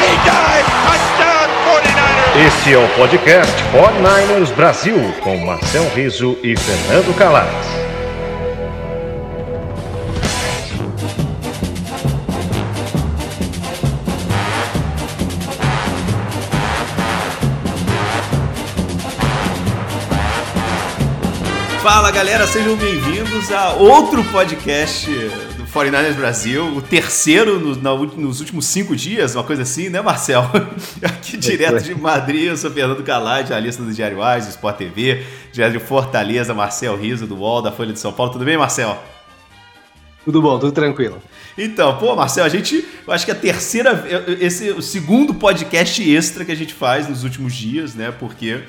He dives, touchdown 49ers. Este é o podcast 49ers Brasil, com Marcel Riso e Fernando Calais. Fala galera, sejam bem-vindos a outro podcast do 49ers Brasil, o terceiro no- na nos últimos cinco dias, uma coisa assim, né, Marcel? Aqui direto de Madrid, eu sou Fernando Calai, jornalista do Diário Ais, do Sport TV, direto de Fortaleza, Marcel Riso, do UOL, da Folha de São Paulo. Tudo bem, Marcel? Tudo bom, tudo tranquilo. Então, pô, Marcel, a gente, eu acho que a terceira, esse é o segundo podcast extra que a gente faz nos últimos dias, né? Porque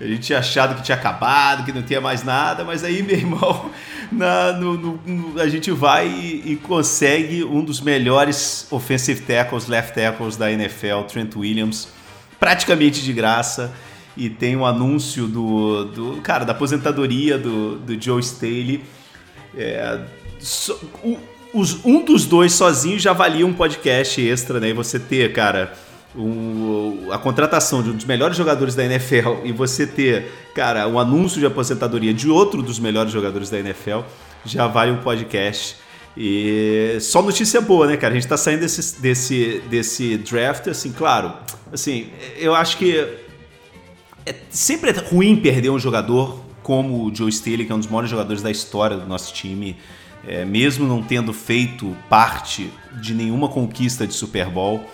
a gente tinha achado que tinha acabado, que não tinha mais nada, mas aí, meu irmão, na- no- no- a gente vai e, e consegue um dos melhores offensive tackles, left tackles da NFL, Trent Williams, praticamente de graça. E tem um anúncio do, do cara, da aposentadoria do, do Joe Staley. É, so- os- um dos dois sozinho já valia um podcast extra, né? E você ter, cara, um- a contratação de um dos melhores jogadores da NFL e você ter, cara, um anúncio de aposentadoria de outro dos melhores jogadores da NFL já vale um podcast. E só notícia boa, né, cara? A gente tá saindo desse, desse, desse draft, assim, claro. Assim, eu acho que é sempre é ruim perder um jogador como o Joe Staley, que é um dos maiores jogadores da história do nosso time, é, mesmo não tendo feito parte de nenhuma conquista de Super Bowl.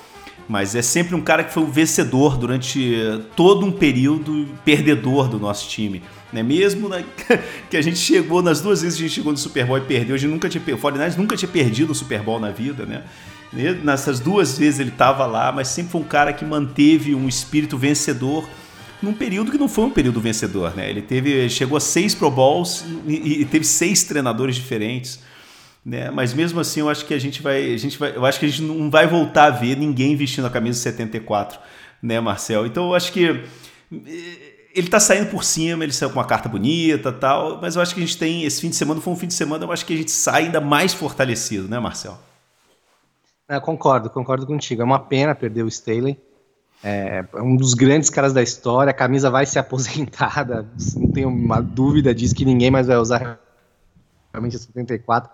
Mas é sempre um cara que foi um vencedor durante todo um período perdedor do nosso time. Né? Mesmo na- que a gente chegou, nas duas vezes que a gente chegou no Super Bowl e perdeu, a gente nunca tinha, o 49ers nunca tinha perdido o Super Bowl na vida, né? Nessas duas vezes ele estava lá, mas sempre foi um cara que manteve um espírito vencedor num período que não foi um período vencedor, né? Ele teve, chegou a seis Pro Bowls e, e teve seis treinadores diferentes, né? Mas mesmo assim, eu acho que a gente vai, a gente vai, eu acho que a gente não vai voltar a ver ninguém vestindo a camisa 74, né, Marcel? Então eu acho que eh, ele tá saindo por cima, ele saiu com uma carta bonita, tal, mas eu acho que a gente tem esse fim de semana foi um fim de semana, eu acho que a gente sai ainda mais fortalecido, né, Marcel? É, concordo, concordo contigo. É uma pena perder o Staley. É um dos grandes caras da história. A camisa vai ser aposentada. Não tenho uma dúvida disso que ninguém mais vai usar realmente a 74.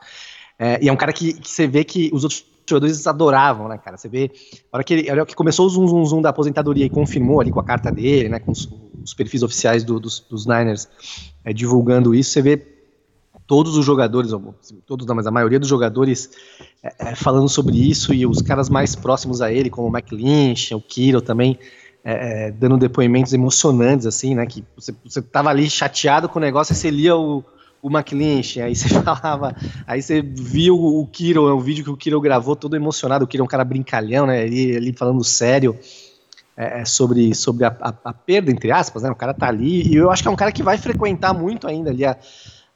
É, e é um cara que, que você vê que os outros jogadores adoravam, né, cara? Você vê, a hora que, ele, hora que começou o zoom, zoom, zoom da aposentadoria e confirmou ali com a carta dele, né, com os, os perfis oficiais do- dos, dos Niners é, divulgando isso, você vê todos os jogadores, ou, todos não, mas a maioria dos jogadores é, é, falando sobre isso e os caras mais próximos a ele, como o McLinch, o Kiro também, é, é, dando depoimentos emocionantes, assim, né? Que você, você tava ali chateado com o negócio, aí você lia o, o McLinch, aí você falava, aí você viu o Kiro, o vídeo que o Kiro gravou, todo emocionado, o Kiro é um cara brincalhão, né? Ele, falando sério. é, é, sobre, sobre a, a- a perda, entre aspas, né? O cara tá ali, e eu acho que é um cara que vai frequentar muito ainda ali a-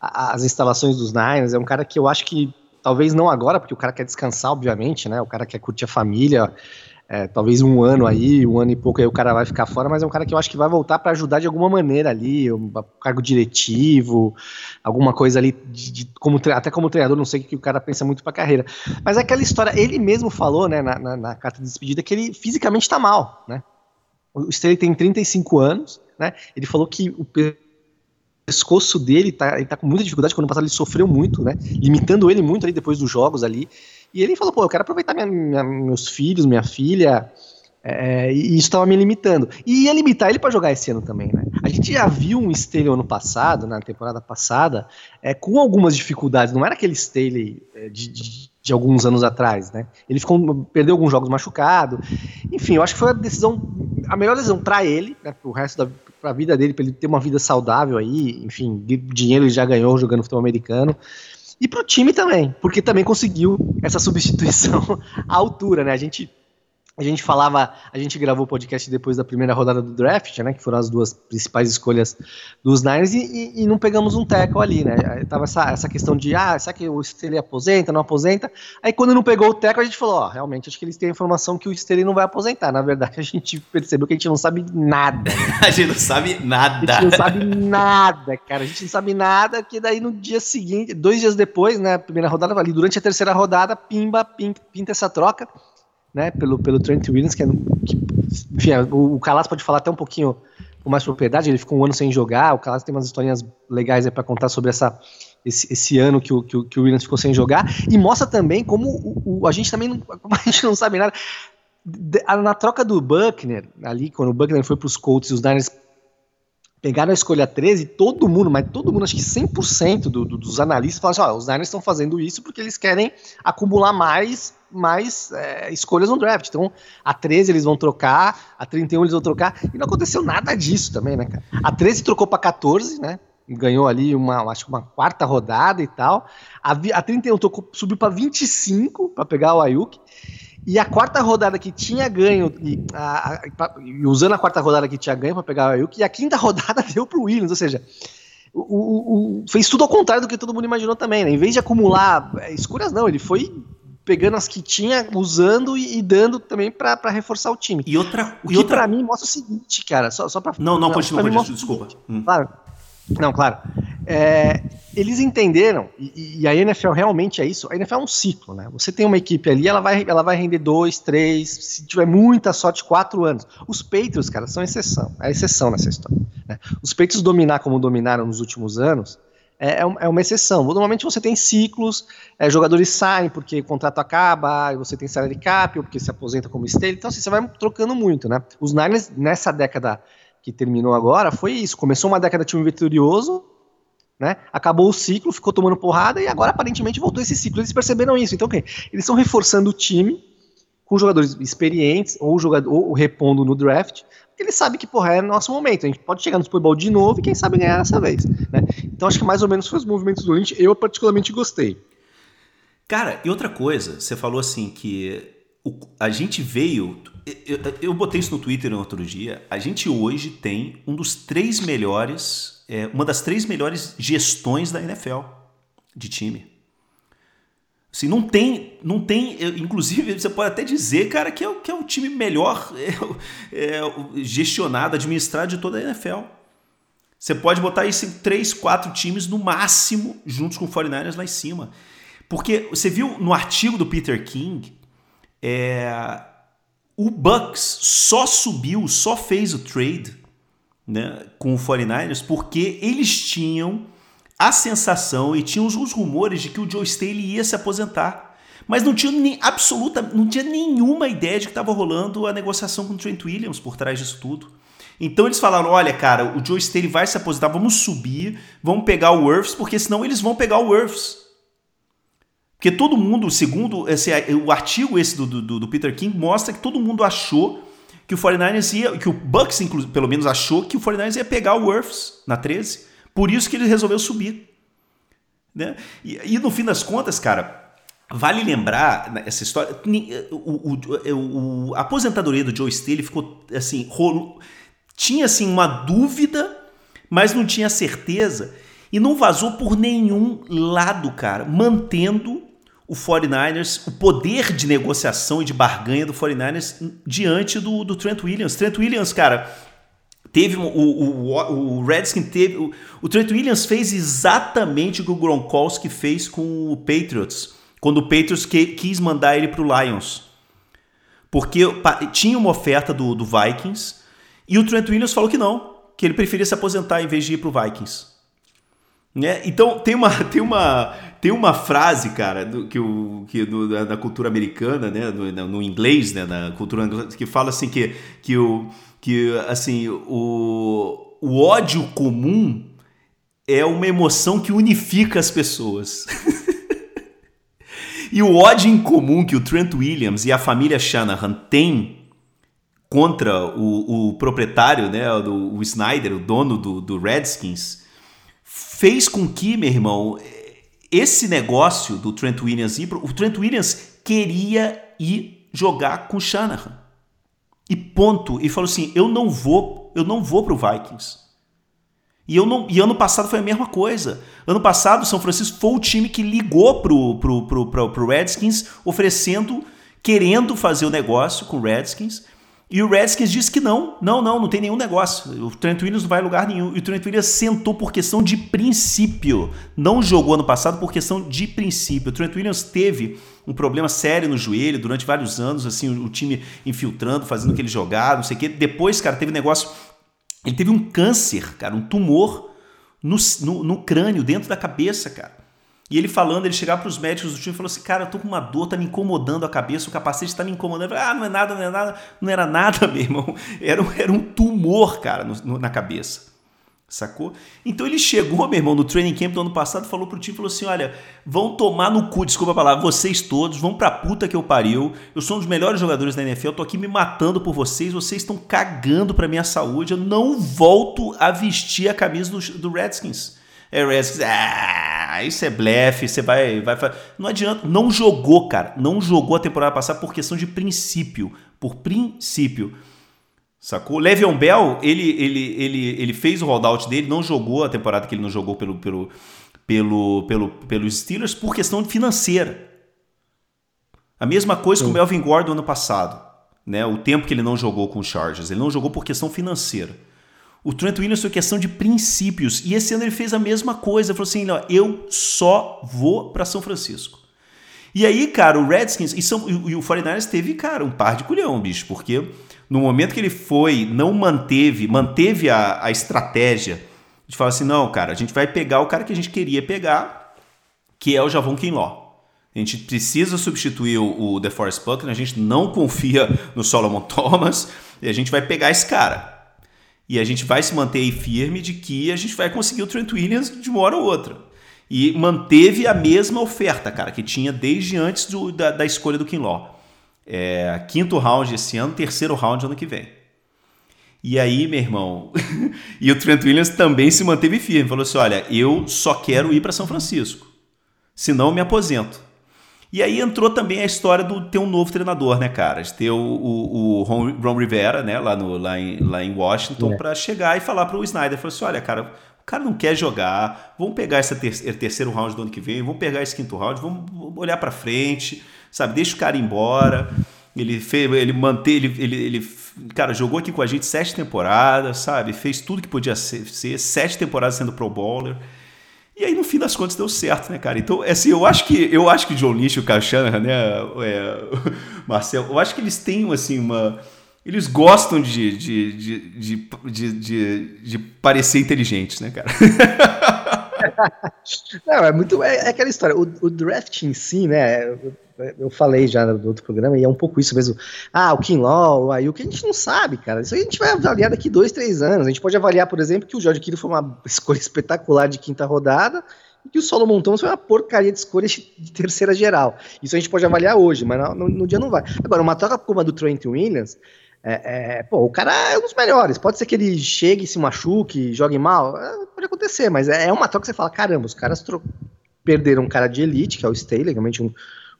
as instalações dos Niners, é um cara que eu acho que, talvez não agora, porque o cara quer descansar, obviamente, né? O cara quer curtir a família, é, talvez um ano aí, um ano e pouco aí o cara vai ficar fora, mas é um cara que eu acho que vai voltar para ajudar de alguma maneira ali, um cargo diretivo, alguma coisa ali, de, de- como, até como treinador, não sei o que o cara pensa muito pra carreira. Mas é aquela história, ele mesmo falou, né, na, na- na carta de despedida, que ele fisicamente tá mal, né? O Staley tem 35 anos, né? Ele falou que o pe- pescoço dele tá, ele tá com muita dificuldade, quando passado ele sofreu muito, né? Limitando ele muito ali depois dos jogos ali. E ele falou, pô, eu quero aproveitar minha- minha- meus filhos, minha filha, É, e isso estava me limitando. E ia limitar ele para jogar esse ano também, né? A gente já viu um Staley ano passado, na temporada passada, é, com algumas dificuldades. Não era aquele Staley é, de, de, de, alguns anos atrás, né? Ele ficou, perdeu alguns jogos machucado. Enfim, eu acho que foi a decisão, a melhor decisão para ele, né, o resto da pra vida dele, para ele ter uma vida saudável aí. Enfim, dinheiro ele já ganhou jogando futebol americano e para o time também, porque também conseguiu essa substituição à altura, né? A gente a gente falava, a gente gravou o podcast depois da primeira rodada do draft, né? Que foram as duas principais escolhas dos Niners, e, e, não pegamos um tackle ali, né? Tava essa, essa questão de, ah, será que o Staley aposenta, não aposenta? Aí quando não pegou o tackle, a gente falou, ó, realmente, acho que eles têm a informação que o Staley não vai aposentar. Na verdade, a gente percebeu que a gente não sabe nada. a gente não sabe nada. A gente não sabe nada, cara. A gente não sabe nada, que daí no dia seguinte, dois dias depois, né? Primeira rodada, ali durante a terceira rodada, pimba, pim, pinta essa troca né, pelo, pelo Trent Williams, que, é, que enfim, é, o, o Calas pode falar até um pouquinho com mais propriedade, ele ficou um ano sem jogar, o Calas tem umas historinhas legais para contar sobre essa, esse, esse, ano que o, que, o, que o Williams ficou sem jogar, e mostra também como o, o, a gente também não, a gente não sabe nada, na troca do Buckner, ali, quando o Buckner foi para os Colts e os Niners pegaram a escolha 13, todo mundo, mas todo mundo, acho que 100% do, do, dos analistas falaram assim, ó, os Niners estão fazendo isso porque eles querem acumular mais, mais é, escolhas no draft. Então, a 13 eles vão trocar, a 31 eles vão trocar, e não aconteceu nada disso também, né, cara? A 13 trocou para 14, né? Ganhou ali uma, acho que uma quarta rodada e tal. A, a 31 tocou, subiu para 25 para pegar o Ayuk. E a quarta rodada que tinha ganho, e, a, a, usando a quarta rodada que tinha ganho para pegar o Ayuk, e a quinta rodada deu pro Williams, ou seja, o, o, o, fez tudo ao contrário do que todo mundo imaginou também, né? Em vez de acumular é, escuras, não, ele foi pegando as que tinha, usando e, e dando também para reforçar o time. E outra. O e que outra... para mim mostra o seguinte, cara, só, só para. Não, não, não continua, continua, desculpa. Hum. Claro. Não, claro. É, eles entenderam, e, e, a NFL realmente é isso, a NFL é um ciclo, né? Você tem uma equipe ali, ela vai, ela vai render dois, três, se tiver muita sorte, quatro anos. Os Patriots, cara, são exceção, é exceção nessa história. Né? Os Patriots dominar como dominaram nos últimos anos, é, é, é uma exceção. Normalmente você tem ciclos, é, jogadores saem porque o contrato acaba, você tem salary cap, ou porque se aposenta como state, então assim, você vai trocando muito, né? Os Niners, nessa década que terminou agora, foi isso. Começou uma década de time vitorioso, né? Acabou o ciclo, ficou tomando porrada e agora aparentemente voltou esse ciclo. Eles perceberam isso. Então, okay, eles estão reforçando o time com jogadores experientes ou, jogador, ou repondo no draft, porque ele sabe que, porra, é nosso momento. A gente pode chegar no Super Bowl de novo e quem sabe ganhar dessa vez. Né? Então acho que mais ou menos foi os movimentos do Lynch. Eu particularmente gostei. Cara, e outra coisa, você falou assim que o, a gente veio. Eu, eu, botei isso no Twitter no outro dia. A gente hoje tem um dos três melhores, é, uma das três melhores gestões da NFL de time. Assim, não tem, não tem, inclusive você pode até dizer, cara, que é, o, que é o time melhor é, é, gestionado, administrado de toda a NFL. Você pode botar isso em três, quatro times no máximo, juntos com o 49ers lá em cima. Porque você viu no artigo do Peter King, é, o Bucks só subiu, só fez o trade né, com o 49ers porque eles tinham a sensação e tinha os, os rumores de que o Joe Staley ia se aposentar. Mas não tinha nem, absoluta, não tinha nenhuma ideia de que estava rolando a negociação com o Trent Williams por trás disso tudo. Então eles falaram: olha, cara, o Joe Staley vai se aposentar, vamos subir, vamos pegar o Worths, porque senão eles vão pegar o Worths. Porque todo mundo, segundo esse, o artigo esse do, do, do, Peter King, mostra que todo mundo achou que o 49ers ia, que o Bucks, pelo menos, achou que o 49ers ia pegar o Worths na 13 por isso que ele resolveu subir. Né? E, e no fim das contas, cara, Vale lembrar né, essa história. O, o, o, a aposentadoria do Joe Staley ficou assim, rolo, tinha assim uma dúvida, mas não tinha certeza e não vazou por nenhum lado, cara, mantendo o 49ers, o poder de negociação e de barganha do 49ers diante do, do Trent Williams. Trent Williams, cara, Teve o, o, o Redskin teve. O, o Trent Williams fez exatamente o que o Gronkowski fez com o Patriots. Quando o Patriots que, quis mandar ele para o Lions. Porque tinha uma oferta do, do Vikings e o Trent Williams falou que não, que ele preferia se aposentar em vez de ir para o Vikings. Né? Então tem uma, tem uma, Tem uma frase, cara, do, que, o, que do, da, da, cultura americana, né, no, no, inglês, né, na cultura que fala assim que, que, o, que assim, o, o ódio comum é uma emoção que unifica as pessoas. e o ódio em comum que o Trent Williams e a família Shanahan têm contra o, o proprietário, né, do, o Snyder, o dono do, do Redskins, fez com que, meu irmão, esse negócio do Trent Williams ir o Trent Williams queria ir jogar com o Shanahan. E ponto. E falou assim: "Eu não vou, eu não vou pro Vikings". E, eu não, e ano passado foi a mesma coisa. Ano passado, o São Francisco foi o time que ligou pro, pro, pro, pro, pro Redskins, oferecendo, querendo fazer o negócio com o Redskins. E o Redskins disse que não, não, não, não tem nenhum negócio. O Trent Williams não vai a lugar nenhum. E o Trent Williams sentou por questão de princípio. Não jogou ano passado por questão de princípio. O Trent Williams teve um problema sério no joelho durante vários anos, assim, o, time infiltrando, fazendo o que ele jogava, não sei o quê. Depois, cara, teve negócio. Ele teve um câncer, cara, um tumor no, no, no crânio, dentro da cabeça, cara. E ele falando, ele chegava para os médicos do time e falou assim: Cara, eu tô com uma dor, tá me incomodando a cabeça, o capacete tá me incomodando. Falei, ah, não é nada, não é nada. Não era nada, meu irmão. Era, era um tumor, cara, no, no, na cabeça. Sacou? Então ele chegou, meu irmão, no training camp do ano passado, falou pro time, falou assim: olha, vão tomar no cu, desculpa a palavra, vocês todos, vão pra puta que eu pariu. Eu sou um dos melhores jogadores da NFL, tô aqui me matando por vocês, vocês estão cagando pra minha saúde. Eu não volto a vestir a camisa do, do Redskins. É, Redskins, ah, isso é blefe, você vai, vai. Não adianta, não jogou, cara. Não jogou a temporada passada por questão de princípio. Por princípio. Sacou? Le'Veon Bell, ele, ele, ele, ele fez o holdout dele, não jogou a temporada que ele não jogou pelo, pelo, pelo, pelo, pelos Steelers por questão financeira. A mesma coisa Sim. com o Melvin Gordon ano passado. Né? O tempo que ele não jogou com os Chargers. Ele não jogou por questão financeira. O Trent Williams foi questão de princípios. E esse ano ele fez a mesma coisa. Falou assim: ó, eu só vou para São Francisco. E aí, cara, o Redskins e, São, e o 49ers teve, cara, um par de culhão, bicho, porque no momento que ele foi, não manteve, manteve a, a estratégia de falar assim: não, cara, a gente vai pegar o cara que a gente queria pegar, que é o Javon Kinlaw. A gente precisa substituir o, o DeForest Buckner, a gente não confia no Solomon Thomas, e a gente vai pegar esse cara. E a gente vai se manter firme de que a gente vai conseguir o Trent Williams de uma hora ou outra. E manteve a mesma oferta, cara, que tinha desde antes do, da, da, escolha do Kinlaw. É, quinto round esse ano, terceiro round ano que vem. E aí, meu irmão, e o Trent Williams também se manteve firme. Falou assim: olha, eu só quero ir para São Francisco. Senão eu me aposento. E aí entrou também a história do ter um novo treinador, né, cara? De ter o, o, o Ron Rivera, né, lá, no, lá, em, lá em Washington, é. para chegar e falar para o Snyder. Falou assim: olha, cara, o cara não quer jogar, vamos pegar esse ter terceiro round do ano que vem, vamos pegar esse quinto round, vamos olhar para frente, sabe? Deixa o cara embora. Ele fez, ele manteve, ele, ele, ele, cara, jogou aqui com a gente sete temporadas, sabe? Fez tudo que podia ser, ser sete temporadas sendo pro bowler. E aí, no fim das contas, deu certo, né, cara? Então, assim, eu acho que eu acho que John Lynch e o Shanahan, né, é, Marcel, eu acho que eles têm, assim, uma... Eles gostam de, de, de, de, de, de parecer inteligentes, né, cara? Não, é muito. É, é, aquela história. O, o, draft em si, né? Eu, falei já no outro programa, e é um pouco isso mesmo. Ah, o Kinlaw, o Ayuk, a gente não sabe, cara. Isso a gente vai avaliar daqui dois, três anos. A gente pode avaliar, por exemplo, que o George Kittle foi uma escolha espetacular de quinta rodada e que o Solomon Thomas foi uma porcaria de escolha de terceira geral. Isso a gente pode avaliar hoje, mas no, no, no dia não vai. Agora, uma troca como a do Trent Williams é, é, pô, o cara é um dos melhores. Pode ser que ele chegue, se machuque, jogue mal. É, pode acontecer, mas é, é uma troca que você fala: caramba, os caras perderam um cara de elite, que é o Staley, realmente um,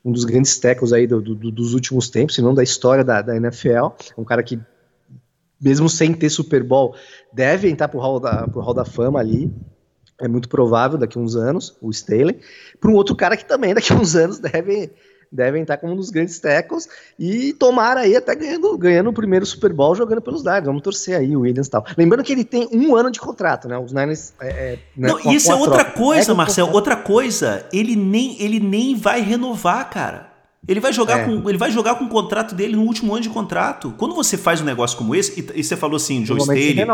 um dos grandes tackles aí do, do, dos últimos tempos, se não da história da, da NFL. Um cara que, mesmo sem ter Super Bowl, deve entrar pro hall da, pro hall da fama ali. É muito provável daqui a uns anos, o Staley. Para um outro cara que também daqui a uns anos deve devem estar como um dos grandes tackles e tomar aí até ganhando, ganhando o primeiro Super Bowl jogando pelos Niners. Vamos torcer aí o Williams e tal. Lembrando que ele tem um ano de contrato, né? Os Niners. É, é, né, Não, isso é outra troca. coisa, é Marcel. Outra coisa, ele nem, ele nem vai renovar, cara. Ele vai jogar É. com ele vai jogar com o contrato dele no último ano de contrato. Quando você faz um negócio como esse, e, e você falou assim, Joe momento se Staley,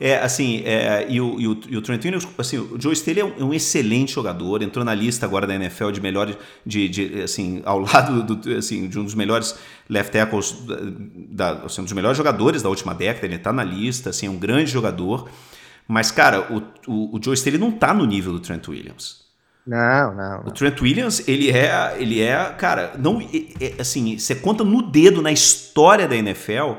é assim, é, e, o, e, o, e o Trent Williams, assim, o Joe Staley é um, é um excelente jogador, entrou na lista agora da NFL de melhores, de, de, assim, ao lado do, assim, de um dos melhores left tackles, da, da- assim, um dos melhores jogadores da última década, ele tá na lista, assim, é um grande jogador, mas, cara, o, o, o Joe Staley não tá no nível do Trent Williams. Não, não. O não. Trent Williams, ele é, ele é, cara, não, é- assim, você conta no dedo na história da NFL,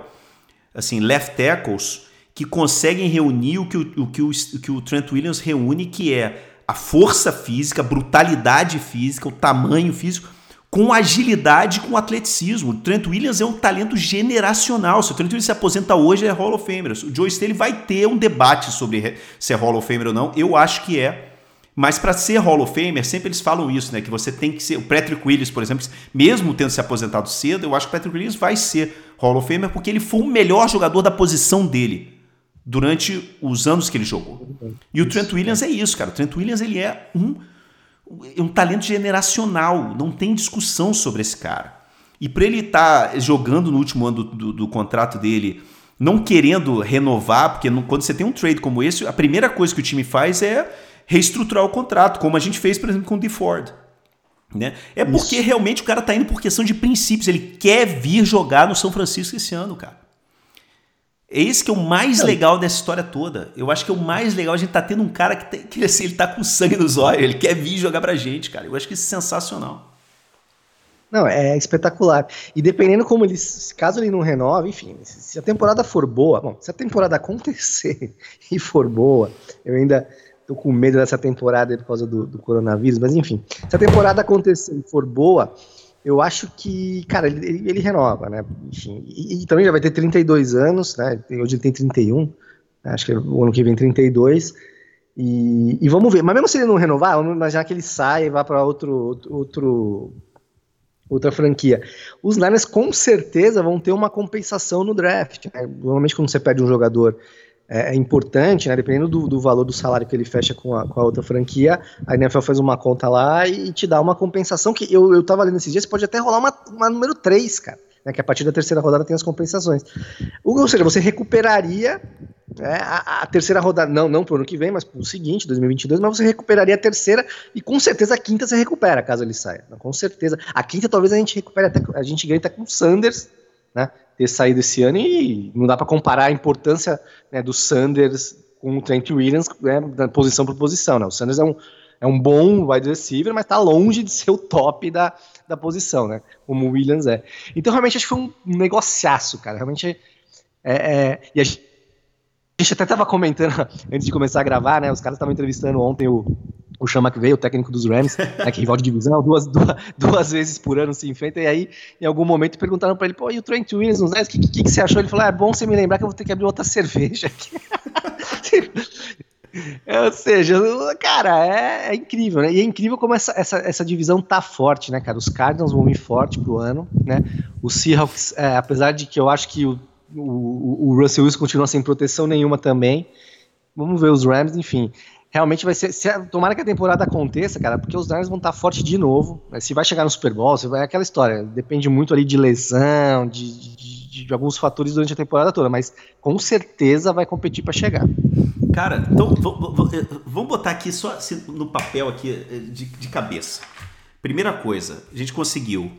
assim, left tackles que conseguem reunir o que o, o que o, o que o Trent Williams reúne, que é a força física, a brutalidade física, o tamanho físico, com agilidade, com atleticismo. O Trent Williams é um talento generacional. Se o Trent Williams se aposenta hoje, é Hall of Famer. O Joe Staley vai ter um debate sobre re- se é Hall of Famer ou não. Eu acho que é. Mas para ser Hall of Famer, sempre eles falam isso, né? Que você tem que ser. O Patrick Willis, por exemplo, mesmo tendo se aposentado cedo, eu acho que o Patrick Willis vai ser Hall of Famer porque ele foi o melhor jogador da posição dele durante os anos que ele jogou. E o Trent Williams é isso, cara. O Trent Williams ele é um, é um talento generacional. Não tem discussão sobre esse cara. E para ele estar jogando no último ano do, do- do contrato dele, não querendo renovar, porque não- quando você tem um trade como esse, a primeira coisa que o time faz é reestruturar o contrato, como a gente fez, por exemplo, com o DeFord. Né? É porque realmente o cara tá indo por questão de princípios. Ele quer vir jogar no São Francisco esse ano, cara. É esse que é o mais legal dessa história toda. Eu acho que é o mais legal. A gente tá tendo um cara que, tem, que assim, ele tá com sangue nos olhos. Ele quer vir jogar pra gente, cara. Eu acho que isso é sensacional. Não, é espetacular. E dependendo como ele, caso ele não renove, enfim, se a temporada for boa, bom, se a temporada acontecer e for boa, eu ainda tô com medo dessa temporada por causa do, do coronavírus, mas enfim, se a temporada acontecer e for boa, eu acho que, cara, ele, ele- renova, né? Enfim, e, e também já vai ter 32 anos, né? Hoje ele tem 31, né? acho que o ano que vem 32. E, e vamos ver, mas mesmo se ele não renovar, vamos imaginar que ele sai e vá para outro, outro, outro outra franquia. Os Niners com certeza vão ter uma compensação no draft. né? Normalmente quando você perde um jogador é, é importante, né? dependendo do, do valor do salário que ele fecha com a, com a outra franquia, a NFL faz uma conta lá e te dá uma compensação que eu, eu tava lendo esses dias, pode até rolar uma, uma número 3, cara. Né, que a partir da terceira rodada tem as compensações. Ou, seja, você recuperaria né, a, a terceira rodada, não, não pro ano que vem, mas pro seguinte, 2022, mas você recuperaria a terceira e com certeza a quinta você recupera, caso ele saia. Com certeza. A quinta talvez a gente recupere até, a gente ganhe até com o Sanders, né, ter saído esse ano e não dá para comparar a importância né, do Sanders com o Trent Williams, né, da posição por posição, né, o Sanders é um, é um bom wide receiver, mas tá longe de ser o top da, da posição, né, como o Williams é. Então realmente acho que foi um negociaço, cara, realmente é, é e a gente a gente até tava comentando antes de começar a gravar, né? Os caras estavam entrevistando ontem o, o Sean McVay, o técnico dos Rams, né, que é rival de divisão, duas, duas, duas vezes por ano se enfrenta, e aí, em algum momento, perguntaram pra ele, pô, e o Trent Williams o que, que, que você achou? Ele falou, ah, é bom você me lembrar que eu vou ter que abrir outra cerveja aqui. Ou seja, cara, é, é incrível, né? E é incrível como essa, essa, essa divisão tá forte, né, cara? Os Cardinals vão vir forte pro ano, né? O Seahawks, é, apesar de que eu acho que o, o, o Russell Wilson continua sem proteção nenhuma também. Vamos ver os Rams, enfim. Realmente vai ser. Se, tomara que a temporada aconteça, cara, porque os Niners vão estar fortes de novo. Né? Se vai chegar no Super Bowl, se vai, é aquela história. Depende muito ali de lesão, de, de, de alguns fatores durante a temporada toda, mas com certeza vai competir para chegar. Cara, então vamos botar aqui só assim, no papel aqui de, de cabeça. Primeira coisa, a gente conseguiu.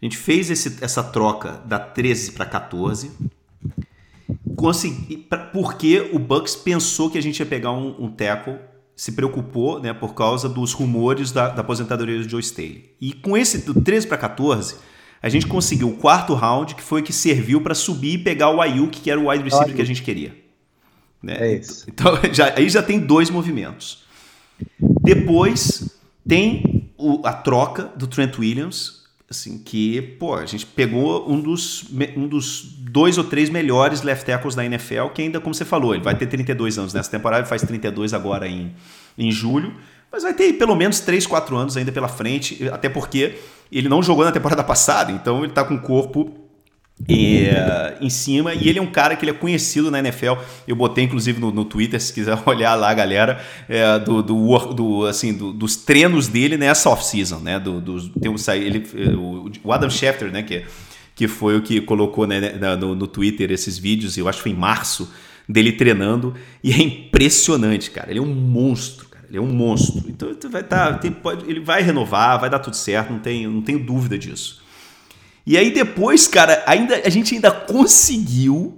A gente fez esse, essa troca da 13 para 14. Consegui, porque o Bucks pensou que a gente ia pegar um, um tackle, se preocupou, né, por causa dos rumores da, da aposentadoria do Joe Staley. E com esse do 13 para 14, a gente conseguiu o quarto round, que foi o que serviu para subir e pegar o Ayuk, que era o wide receiver que a gente queria. Né? É isso. Então, já, aí já tem dois movimentos. Depois tem o, a troca do Trent Williams, assim, que, pô, a gente pegou um dos, um dos dois ou três melhores left tackles da NFL, que ainda, como você falou, ele vai ter 32 anos nessa temporada, ele faz 32 agora em, em julho, mas vai ter pelo menos 3, 4 anos ainda pela frente, até porque ele não jogou na temporada passada, então ele tá com o corpo e, uh, em cima. E ele é um cara que ele é conhecido na NFL. Eu botei inclusive no, no Twitter, se quiser olhar lá, galera, é, do, do, do, assim, do, dos treinos dele nessa off-season, né? Do, do, tem um, ele, o Adam Schefter, né? Que, que foi o que colocou né, no, no Twitter esses vídeos, eu acho que foi em março, dele treinando. E é impressionante, cara. Ele é um monstro. Ele é um monstro. Então vai tá, tem, pode, ele vai renovar, vai dar tudo certo, não tenho, não tenho dúvida disso. E aí depois, cara, ainda, a gente ainda conseguiu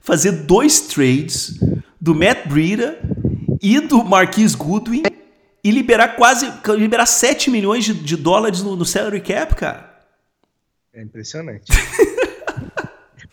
fazer dois trades do Matt Breida e do Marquis Goodwin e liberar quase liberar 7 milhões de, de dólares no, no salary cap, cara. É impressionante.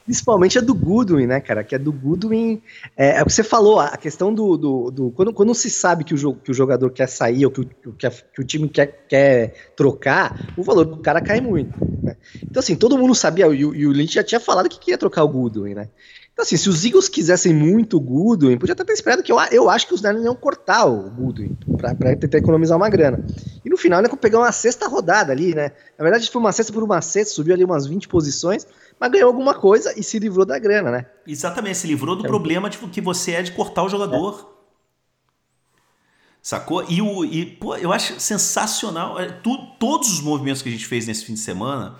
Principalmente a do Goodwin, né, cara? Que é do Goodwin. É, é o que você falou, a questão do. do, do quando, quando se sabe que o, que o jogador quer sair ou que o, que, a, que o time quer, quer trocar, o valor do cara cai muito. Né? Então, assim, todo mundo sabia, e, e o Lynch já tinha falado que queria trocar o Goodwin, né? Então, assim, se os Eagles quisessem muito o Goodwin, podia até ter esperado que eu, eu acho que os Niners iam cortar o Goodwin para tentar economizar uma grana. E no final, né, pegar uma sexta rodada ali, né? Na verdade, foi uma sexta por uma sexta, subiu ali umas 20 posições, mas ganhou alguma coisa e se livrou da grana, né? Exatamente, se livrou do é. problema de que você é de cortar o jogador. É. Sacou? E, o, e pô, eu acho sensacional. É, tu, todos os movimentos que a gente fez nesse fim de semana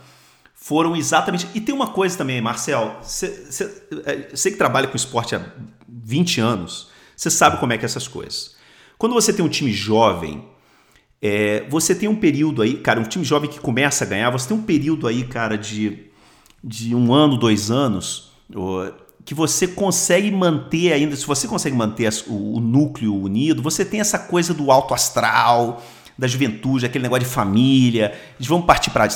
foram exatamente. E tem uma coisa também, Marcel. Você é, que trabalha com esporte há 20 anos, você sabe como é que é essas coisas. Quando você tem um time jovem, é, você tem um período aí, cara, um time jovem que começa a ganhar, você tem um período aí, cara, de, de um ano, dois anos, que você consegue manter ainda, se você consegue manter o, o núcleo unido, você tem essa coisa do alto astral, da juventude, aquele negócio de família, eles vão partir para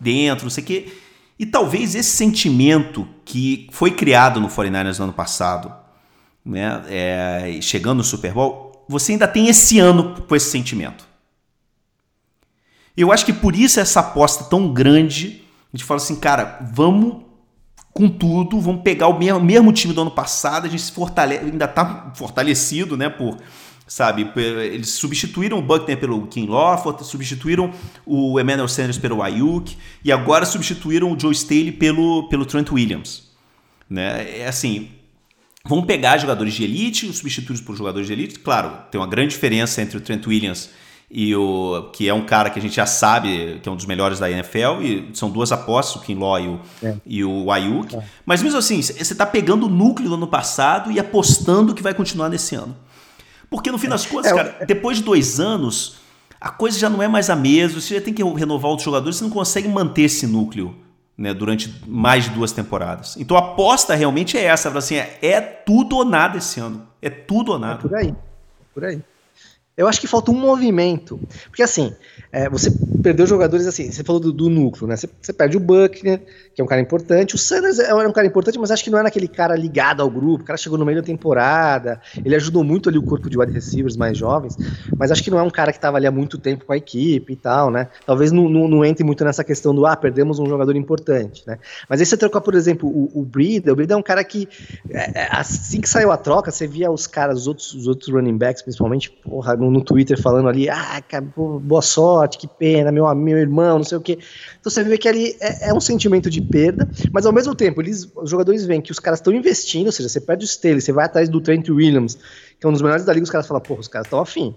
dentro, não sei o quê. E talvez esse sentimento que foi criado no 49ers no ano passado, né, é, chegando no Super Bowl, você ainda tem esse ano com esse sentimento. Eu acho que por isso essa aposta tão grande, a gente fala assim, cara, vamos com tudo, vamos pegar o mesmo, mesmo time do ano passado, a gente se fortalece, ainda está fortalecido, né, por sabe? Eles substituíram o Buckner pelo Kim Lawford, substituíram o Emmanuel Sanders pelo Ayuk e agora substituíram o Joe Staley pelo, pelo Trent Williams. Né? É assim, vão pegar jogadores de elite, substituídos por jogadores de elite. Claro, tem uma grande diferença entre o Trent Williams e o que é um cara que a gente já sabe que é um dos melhores da NFL e são duas apostas, o Kinlaw e o, é. e o Ayuk. É. Mas mesmo assim, você está pegando o núcleo do ano passado e apostando que vai continuar nesse ano. Porque no fim das contas, é, cara, depois de dois anos, a coisa já não é mais a mesma, você já tem que renovar outros jogadores, você não consegue manter esse núcleo né, durante mais de duas temporadas. Então a aposta realmente é essa, assim, é, é tudo ou nada esse ano. É tudo ou nada. É por aí. É por aí. Eu acho que falta um movimento. Porque assim, é, você perdeu jogadores assim, você falou do, do núcleo, né? Você, você, perde o Buckner, que é um cara importante. O Sanders é, é um cara importante, mas acho que não era aquele cara ligado ao grupo. O cara chegou no meio da temporada, ele ajudou muito ali o corpo de wide receivers mais jovens, mas acho que não é um cara que estava ali há muito tempo com a equipe e tal, né? Talvez não, não, não, entre muito nessa questão do, ah, perdemos um jogador importante, né? Mas aí você trocar, por exemplo, o, o o Breeder é um cara que, é, é, assim que saiu a troca, você via os caras, os outros, os outros running backs, principalmente, porra, no, no Twitter falando ali, ah, boa sorte, que pena, meu, meu irmão, não sei o quê. Então você vê que ali é, é um sentimento de perda, mas ao mesmo tempo, eles, os jogadores veem que os caras estão investindo, ou seja, você perde o Staley, você vai atrás do Trent Williams, que é um dos melhores da liga, os caras falam, porra, os caras estão afim.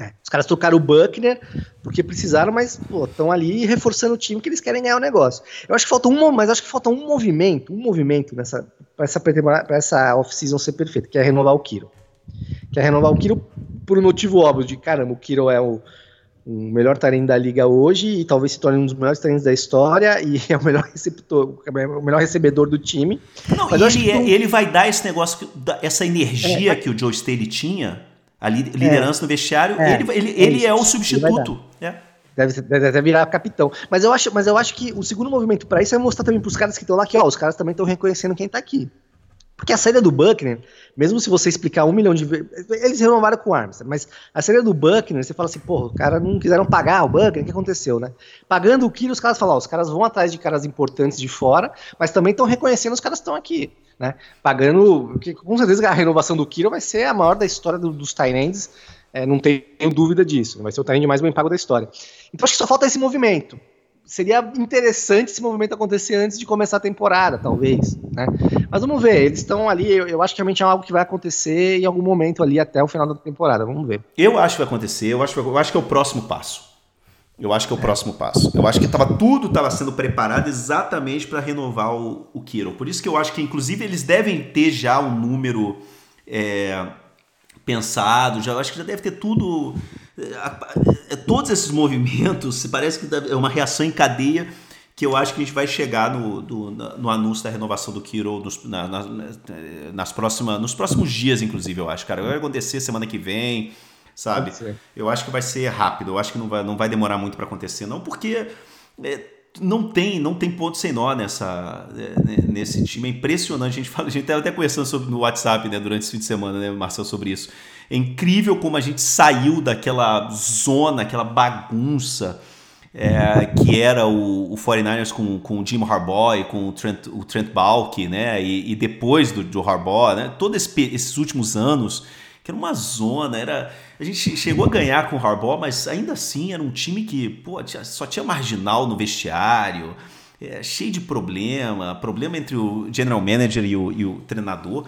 É, os caras trocaram o Buckner porque precisaram, mas estão ali reforçando o time que eles querem ganhar o negócio. Eu acho que falta um, mas acho que falta um movimento, um movimento nessa para essa para essa off-season ser perfeita, que é renovar o Kiro. Que é renovar o Kiro por um motivo óbvio de caramba, o Kiro é o, o melhor talento da liga hoje e talvez se torne um dos melhores talentos da história e é o melhor receptor, o melhor recebedor do time. Não, Mas ele, é, ele vai dar esse negócio, essa energia é, que o Joe Staley tinha, a liderança é, no vestiário, é, ele, ele, ele é o substituto. É. Deve, deve, deve, virar capitão. Mas eu acho, mas eu acho que o segundo movimento para isso é mostrar também para os caras que estão lá que ó, os caras também estão reconhecendo quem está aqui. Porque a saída do Buckner, mesmo se você explicar um milhão de vezes. Eles renovaram com armas, mas a saída do Buckner, você fala assim, pô, os caras não quiseram pagar o Buckner, o que aconteceu, né? Pagando o Kiro, os caras falam, ó, os caras vão atrás de caras importantes de fora, mas também estão reconhecendo os caras estão aqui, né? Pagando. Que, com certeza a renovação do Kiro vai ser a maior da história do, dos Tyrants, é, não tenho dúvida disso. Vai ser o Tyrant mais bem pago da história. Então acho que só falta esse movimento seria interessante esse movimento acontecer antes de começar a temporada, talvez, né? Mas vamos ver, eles estão ali, eu, eu, acho que realmente é algo que vai acontecer em algum momento ali até o final da temporada, vamos ver. Eu acho que vai acontecer, eu acho, eu acho que é o próximo passo. Eu acho que é o próximo passo. Eu acho que tava, tudo estava sendo preparado exatamente para renovar o, o Kiro. Por isso que eu acho que, inclusive, eles devem ter já um número é, pensado, já, eu acho que já deve ter tudo todos esses movimentos, parece que é uma reação em cadeia que eu acho que a gente vai chegar no, do, no anúncio da renovação do Kiro nos, na, na, nas próximas, nos próximos dias, inclusive, eu acho, cara. Vai acontecer semana que vem, sabe? Eu acho que vai ser rápido, eu acho que não vai, não vai demorar muito para acontecer, não, porque é, não tem não tem ponto sem nó nessa, é, nesse time. É impressionante. A gente, fala, a gente estava até conversando sobre, no WhatsApp né, durante esse fim de semana, né, Marcel, sobre isso. É incrível como a gente saiu daquela zona, aquela bagunça é, que era o, o 49ers com, com o Jim Harbaugh e com o Trent, o Trent Balky, né? E, e depois do, do Harbaugh, né? Todos esse, esses últimos anos, que era uma zona, era... A gente chegou a ganhar com o Harbaugh, mas ainda assim era um time que, pô, só tinha marginal no vestiário, é, cheio de problema, problema entre o general manager e o, e o treinador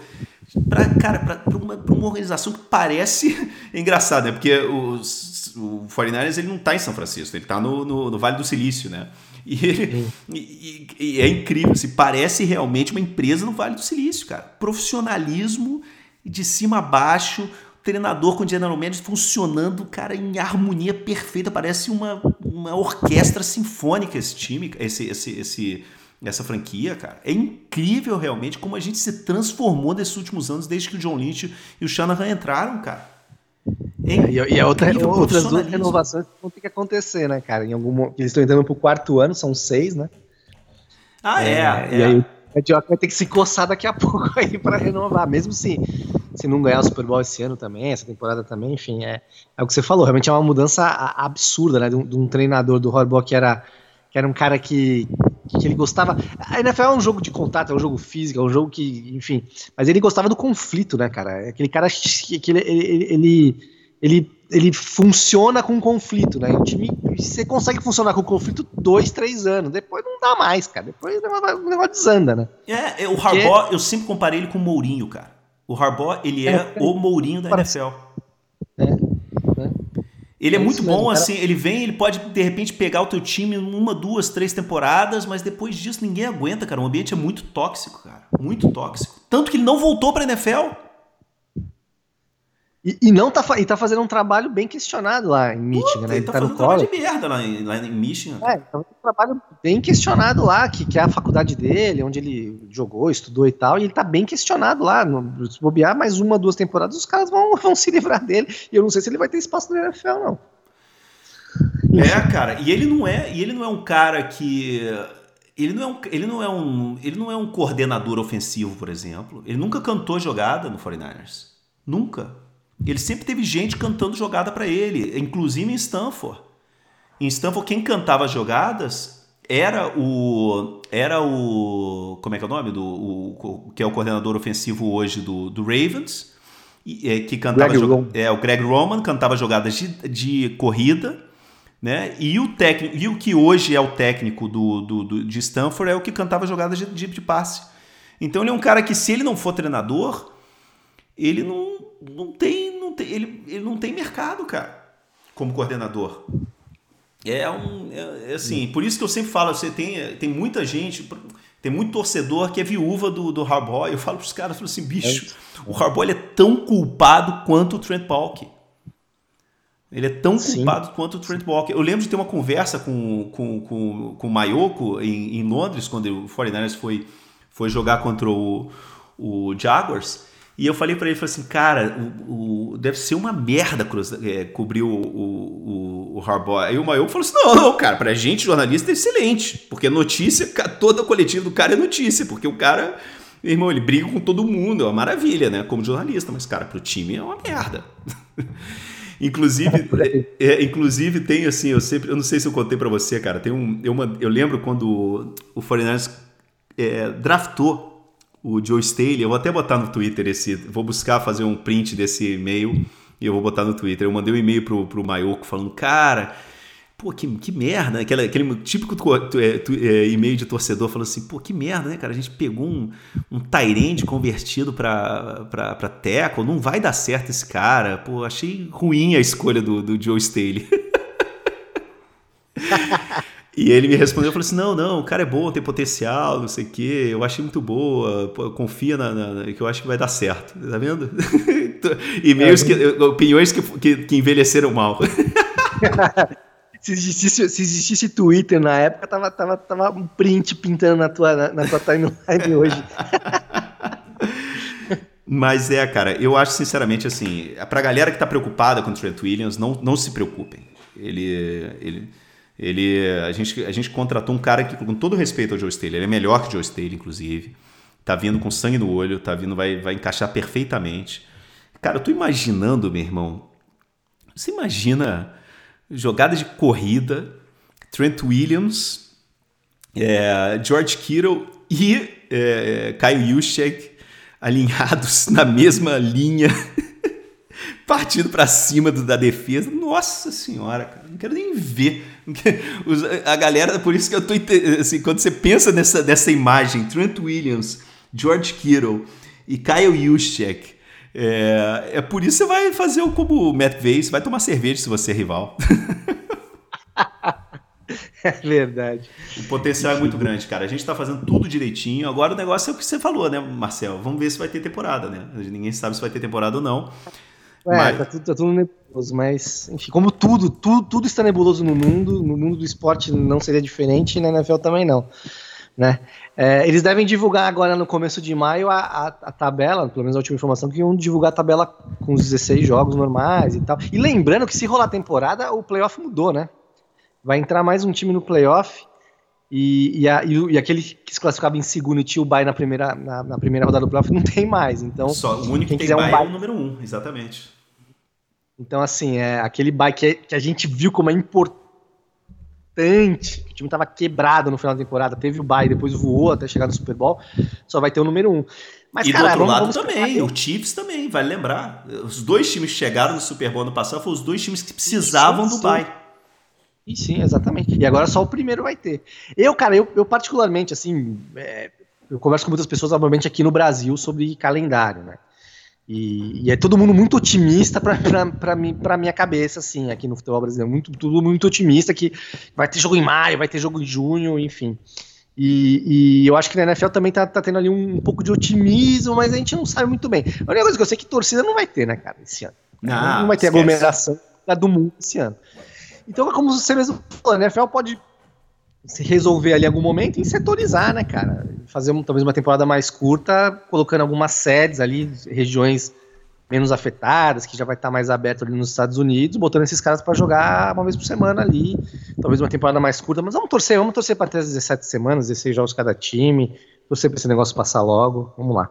para cara, para uma, uma, organização que parece engraçado, né? Porque os, o 49ers ele não está em São Francisco, ele está no, no, no, Vale do Silício, né? E, ele, e, e, é incrível, se assim, parece realmente uma empresa no Vale do Silício, cara. Profissionalismo de cima a baixo, treinador com general manager funcionando, cara, em harmonia perfeita, parece uma, uma orquestra sinfônica esse time, esse, esse, esse essa franquia, cara. É incrível realmente como a gente se transformou nesses últimos anos desde que o John Lynch e o Shanahan entraram, cara. É e, e outra, outras duas renovações vão ter que acontecer, né, cara? Em algum eles estão entrando pro quarto ano, são seis, né? Ah, é. é, é. E aí o Dioca vai ter que se coçar daqui a pouco aí para renovar, mesmo se, se não ganhar o Super Bowl esse ano também, essa temporada também, enfim, é, é o que você falou, realmente é uma mudança absurda, né, de um, de um treinador do Harbaugh que era, que era um cara que, que ele gostava. A NFL é um jogo de contato, é um jogo físico, é um jogo que, enfim. Mas ele gostava do conflito, né, cara? É aquele cara que ele, ele, ele, ele, ele funciona com conflito, né? O time, você consegue funcionar com conflito dois, três anos. Depois não dá mais, cara. Depois o negócio desanda, né? É, é o Harbaugh, Porque... eu sempre comparei ele com o Mourinho, cara. O Harbaugh, ele é, é o Mourinho da NFL. É. Ele é, é muito bom, assim, ele vem, ele pode de repente pegar o teu time uma, duas, três temporadas, mas depois disso ninguém aguenta, cara. O ambiente é muito tóxico, cara. Muito tóxico. Tanto que ele não voltou pra NFL. E, e, não tá, e tá fazendo um trabalho bem questionado lá em Michigan, Puta, né? Ele, tá, tá fazendo um trabalho de merda lá em, lá em Michigan. É, tá um trabalho bem questionado lá, que, que é a faculdade dele, onde ele jogou, estudou e tal, e ele tá bem questionado lá. No, se bobear mais uma, duas temporadas, os caras vão, vão se livrar dele. E eu não sei se ele vai ter espaço no NFL, não. É, cara, e ele não é, e ele não é um cara que ele não, é um, ele, não é um, ele não é um coordenador ofensivo, por exemplo. Ele nunca cantou jogada no 49ers. Nunca. Ele sempre teve gente cantando jogada para ele, inclusive em Stanford. Em Stanford, quem cantava jogadas era o. Era o. Como é que é o nome? Do, o, que é o coordenador ofensivo hoje do, do Ravens. É, que cantava. é, o Greg Roman cantava jogadas de, de corrida. Né? E o técnico, e o que hoje é o técnico do, do, do de Stanford é o que cantava jogadas de, de, de passe. Então ele é um cara que, se ele não for treinador, ele não, não tem, tem ele, ele não tem mercado, cara, como coordenador. É um, é, é assim, por isso que eu sempre falo, você tem, tem muita gente, tem muito torcedor que é viúva do, do Harbaugh. Eu falo para os caras, falo assim, bicho, é. o Harbaugh é tão culpado quanto o Trent Balk. Ele é tão Sim. culpado quanto o Trent Balk. Eu lembro de ter uma conversa com, com, com, com o Mayoko em, em Londres, quando o 49ers foi, foi jogar contra o, o Jaguars. E eu falei para ele, falei assim, cara, o, o, deve ser uma merda cruz, é, cobrir o, o, o Harbaugh. Aí o Maio falou assim, não, não, cara, pra gente jornalista é excelente, porque notícia, toda a coletiva do cara é notícia, porque o cara, irmão, ele briga com todo mundo, é uma maravilha, né, como jornalista, mas, cara, pro time é uma merda. inclusive, é, é, inclusive tem assim, eu sempre, eu não sei se eu contei para você, cara, tem um, eu, eu lembro quando o 49 é, draftou o Joe Staley, eu vou até botar no Twitter esse, vou buscar fazer um print desse e-mail e eu vou botar no Twitter. Eu mandei um e-mail pro, pro Mayoko falando, cara, Pô, que, que merda, aquele, aquele típico é, é, e-mail de torcedor falou assim, pô, que merda, né, cara? A gente pegou um, um Tyrande convertido pra, pra, pra Teco, não vai dar certo esse cara. Pô, achei ruim a escolha do, do Joe Staley. E ele me respondeu, falou assim, não, não, o cara é bom, tem potencial, não sei o quê, eu achei muito boa, confia na, na, que eu acho que vai dar certo, tá vendo? E-mails, que, opiniões que, que, que envelheceram mal. se, existisse, se existisse Twitter na época, tava, tava, tava um print pintando na tua, na, na tua timeline hoje. Mas é, cara, eu acho sinceramente assim, pra galera que tá preocupada com o Trent Williams, não, não se preocupem. Ele, ele, ele, a gente, a gente contratou um cara que, com todo respeito ao Joe Staley, ele é melhor que o Joe Staley, inclusive. Tá vindo com sangue no olho, tá vindo, vai, vai encaixar perfeitamente. Cara, eu tô imaginando, meu irmão. Você imagina jogada de corrida, Trent Williams, é, George Kittle e é, Kyle Juszczyk alinhados na mesma linha, partindo para cima do, da defesa. Nossa senhora, cara, não quero nem ver. A galera, por isso que eu tô assim, quando você pensa nessa, nessa imagem, Trent Williams, George Kittle e Kyle Juszczyk é, é por isso que você vai fazer o como o Matt Vase, vai tomar cerveja se você é rival. É verdade. O potencial é muito grande, cara. A gente tá fazendo tudo direitinho. Agora o negócio é o que você falou, né, Marcel? Vamos ver se vai ter temporada, né? Ninguém sabe se vai ter temporada ou não. É, mas... tá, tudo, tá tudo nebuloso, mas, enfim, como tudo, tudo, tudo está nebuloso no mundo, no mundo do esporte não seria diferente e na NFL também não. Né? É, eles devem divulgar agora no começo de maio a, a, a, tabela, pelo menos a última informação, que iam divulgar a tabela com os 16 jogos normais e tal. E lembrando que se rolar temporada, o playoff mudou, né? Vai entrar mais um time no playoff e, e, a, e, e aquele que se classificava em segundo e tinha o bye na primeira, na, na, primeira rodada do playoff não tem mais. Então, Só, o único que tem bye, um bye é o número um, exatamente. Então, assim, é aquele bye que, que a gente viu como é importante. O time estava quebrado no final da temporada, teve o bye, depois voou até chegar no Super Bowl. Só vai ter o número um. Mas, e cara, do outro vamos, lado vamos também, o Chiefs também, vale lembrar. Os dois times que chegaram no Super Bowl no passado foram os dois times que precisavam sim, do bye. Sim, sim, exatamente. E agora só o primeiro vai ter. Eu, cara, eu, eu particularmente, assim, é, eu converso com muitas pessoas, obviamente, aqui no Brasil sobre calendário, né? E, e, é todo mundo muito otimista para mim, pra minha cabeça, assim, aqui no futebol brasileiro. Muito, tudo muito otimista que vai ter jogo em maio, vai ter jogo em junho, enfim. E, e eu acho que na NFL também tá, tá tendo ali um, um, pouco de otimismo, mas a gente não sabe muito bem. A única coisa que eu sei é que torcida não vai ter, né, cara, esse ano. Não, não vai ter esquece. aglomeração do mundo esse ano. Então, como você mesmo falou, a NFL pode se resolver ali em algum momento em setorizar, né, cara? Fazer um, talvez uma temporada mais curta, colocando algumas sedes ali, regiões menos afetadas, que já vai estar mais aberto ali nos Estados Unidos, botando esses caras para jogar uma vez por semana ali, talvez uma temporada mais curta, mas vamos torcer, vamos torcer para ter as 17 semanas, 16 jogos cada time, torcer para esse negócio passar logo, vamos lá.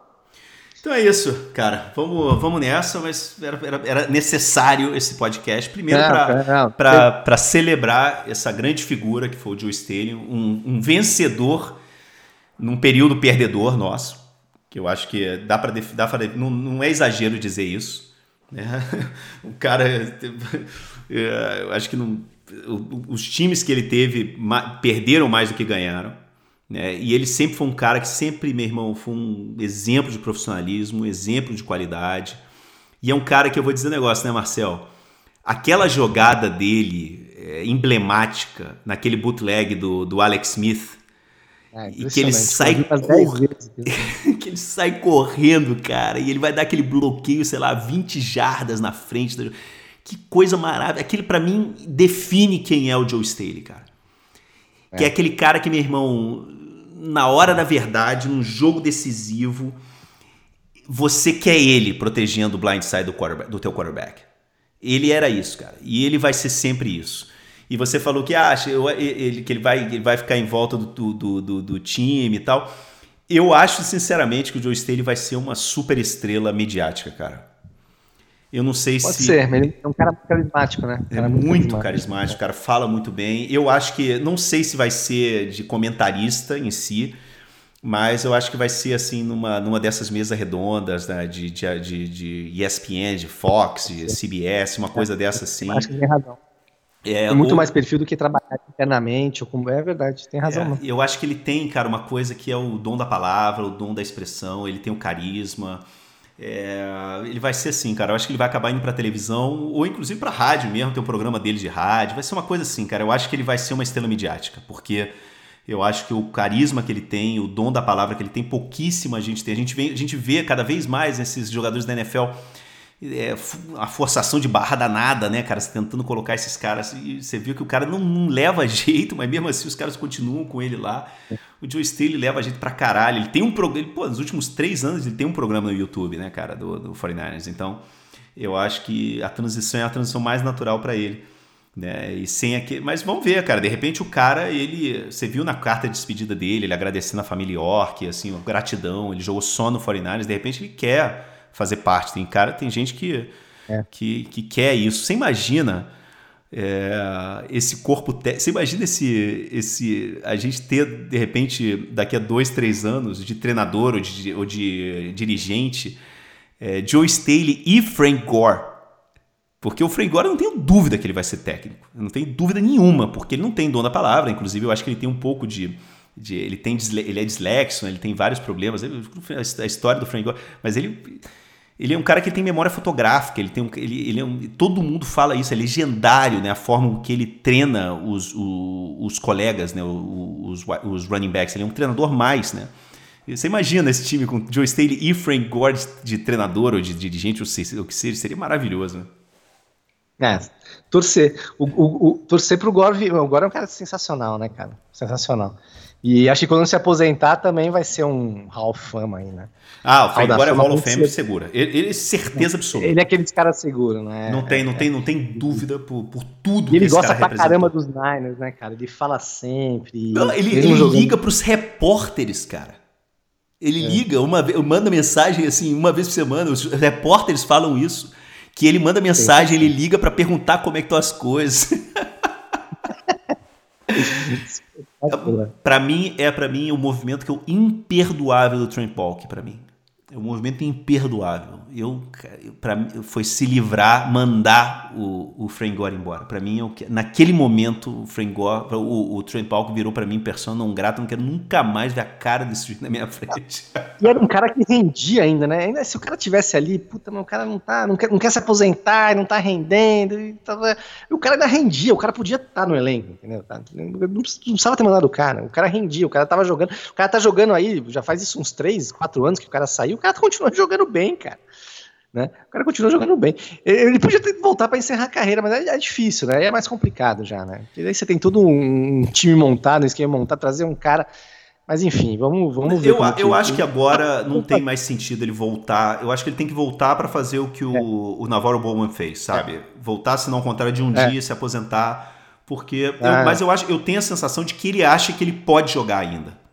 Então é isso, cara. Vamos, vamos nessa, mas era, era, era necessário esse podcast. Primeiro, para celebrar essa grande figura que foi o Joe Staley, um, um vencedor num período perdedor nosso. Que eu acho que dá para. Dá não, não é exagero dizer isso. Né? O cara. É, eu acho que não, os times que ele teve perderam mais do que ganharam. Né? E ele sempre foi um cara que sempre, meu irmão, foi um exemplo de profissionalismo, um exemplo de qualidade. E é um cara que eu vou dizer um negócio, né, Marcel? Aquela jogada dele é, emblemática naquele bootleg do, do Alex Smith, é, e que ele sai cor... que ele sai correndo, cara, e ele vai dar aquele bloqueio, sei lá, 20 jardas na frente. Da... Que coisa maravilhosa. Aquele para mim define quem é o Joe Staley, cara. É. Que é aquele cara que, meu irmão, na hora da verdade, num jogo decisivo, você quer ele protegendo o blindside do, do teu quarterback. Ele era isso, cara. E ele vai ser sempre isso. E você falou que acha ele, que ele vai, ele vai ficar em volta do, do, do, do time e tal. Eu acho, sinceramente, que o Joe Staley vai ser uma super estrela mediática, cara. Eu não sei Pode se. Pode ser, mas ele é um cara muito carismático, né? é muito, muito carismático, o cara fala muito bem. Eu acho que. Não sei se vai ser de comentarista em si, mas eu acho que vai ser assim numa, numa dessas mesas redondas, né? De, de, de, de ESPN, de Fox, de CBS, uma coisa dessa assim. Acho que tem razão. É, muito ou... mais perfil do que trabalhar internamente. Ou como... É verdade, tem razão. É, eu acho que ele tem, cara, uma coisa que é o dom da palavra, o dom da expressão, ele tem o carisma. É, ele vai ser assim, cara. Eu acho que ele vai acabar indo pra televisão, ou inclusive pra rádio mesmo, tem um programa dele de rádio. Vai ser uma coisa assim, cara. Eu acho que ele vai ser uma estrela midiática, porque eu acho que o carisma que ele tem, o dom da palavra que ele tem, pouquíssima gente tem. A gente, vê, a gente vê cada vez mais esses jogadores da NFL é, a forçação de barra danada, né, cara? Você tentando colocar esses caras. E você viu que o cara não, não, leva jeito, mas mesmo assim os caras continuam com ele lá. O Joe Staley leva jeito pra caralho. Ele tem um programa. Pô, nos últimos três anos ele tem um programa no YouTube, né, cara, do, do 49ers. Então, eu acho que a transição é a transição mais natural para ele. Né? E sem aquele... Mas vamos ver, cara. De repente o cara, ele. Você viu na carta de despedida dele, ele agradecendo a família York, assim, gratidão. Ele jogou só no 49ers. De repente ele quer fazer parte. Tem cara, tem gente que, é. que, que quer isso. Você imagina é, esse corpo. Te... Você imagina esse, esse. A gente ter, de repente, daqui a dois, três anos, de treinador ou de, ou de dirigente, é, Joe Staley e Frank Gore. Porque o Frank Gore eu não tenho dúvida que ele vai ser técnico. Eu não tenho dúvida nenhuma, porque ele não tem dom da palavra. Inclusive, eu acho que ele tem um pouco de. de ele, tem, ele é dislexo, ele tem vários problemas. A história do Frank Gore. Mas ele ele é um cara que tem memória fotográfica, ele tem um, ele, ele é um, todo mundo fala isso, é legendário, né? A forma que ele treina os, os, os colegas, né? Os, os, running backs. Ele é um treinador mais, né? Você imagina esse time com Joe Staley e Frank Gore de treinador ou de dirigente, ou, o que seja, seria maravilhoso, né? É, torcer. O, o, o, torcer pro Gore, o Gore é um cara sensacional, né, cara? Sensacional. E acho que quando se aposentar também vai ser um Hall of Fama aí, né? Ah, o Frank Gore é Hall of Fame segura. Ele, ele é certeza absoluta. Ele é aquele cara seguro, né? Não tem, não tem, não tem dúvida por, por tudo e ele gosta pra caramba dos Niners, né, cara? Ele fala sempre. Não, ele, ele liga pros repórteres, cara. Ele é. liga, uma manda mensagem assim, uma vez por semana, os repórteres falam isso, que ele manda mensagem, ele liga para perguntar como é que estão as coisas. para mim é para mim o movimento que é o imperdoável do Trent Polk para mim. É um movimento imperdoável. Eu, para foi se livrar, mandar o, o Frank Gore embora. Para mim, eu, naquele momento, o Frank Gore, o, o Trent Palco virou para mim persona não grata. Não quero nunca mais ver a cara desse na minha frente. E era um cara que rendia ainda, né? Ainda se o cara tivesse ali, puta, mas o cara não tá, não quer, não quer se aposentar, não tá rendendo. Tava, e o cara ainda rendia, o cara podia estar tá no elenco, entendeu? Tá, não, precisava ter mandado o cara. O cara rendia, o cara tava jogando. O cara tá jogando aí, já faz isso uns 3, 4 anos que o cara saiu, o cara continua jogando bem, cara. Né? O cara continua jogando bem. Ele podia ter voltar para encerrar a carreira, mas é, é, difícil, né? É mais complicado já, né? E aí você tem todo um time montado, um esquema montado, trazer um cara. Mas enfim, vamos, vamos ver. Eu, eu que... acho que agora não tem mais sentido ele voltar. Eu acho que ele tem que voltar para fazer o que o, é. o Navarro Bowman fez, sabe? É. Voltar, se não ao contrário de um é. dia, se aposentar. Porque. Eu, ah. mas eu acho, eu tenho a sensação de que ele acha que ele pode jogar ainda.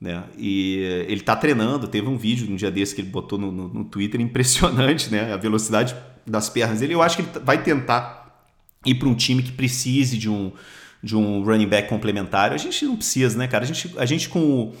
Né? E ele está treinando, teve um vídeo um dia desse que ele botou no, no, no, Twitter, impressionante, né? A velocidade das pernas dele. Eu acho que ele vai tentar ir para um time que precise de um, de um running back complementar. A gente não precisa, né, cara? A gente, a gente com.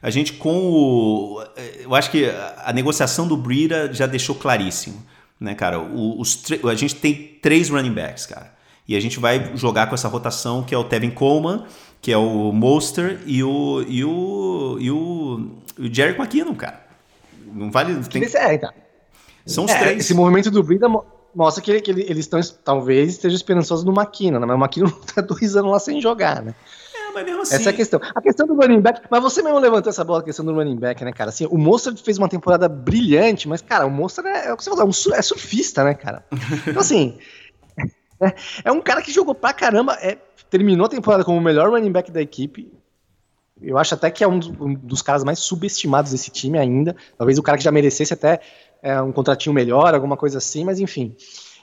A gente com o. Eu acho que a negociação do Brita já deixou claríssimo, né, cara? O, os, a gente tem três running backs, cara. E a gente vai jogar com essa rotação que é o Tevin Coleman que é o Monster e o e o e o, o Jerry McKinnon, cara. Não vale. Tem... É, então. São os é, três. Esse movimento do Brida mostra que, que eles estão talvez estejam esperançosos no McKinnon, né? mas o McKinnon tá dois anos lá sem jogar, né? É, mas mesmo assim. Essa é a questão. A questão do running back, mas você mesmo levantou essa bola, a questão do running back, né, cara? Assim, o Monster fez uma temporada brilhante, mas, cara, o Monster é, é o que você falou, é, é surfista, né, cara? Então, assim, é, um cara que jogou pra caramba, é, terminou a temporada como o melhor running back da equipe. Eu acho até que é um dos, um dos caras mais subestimados desse time ainda. Talvez o cara que já merecesse até é, um contratinho melhor, alguma coisa assim, mas enfim.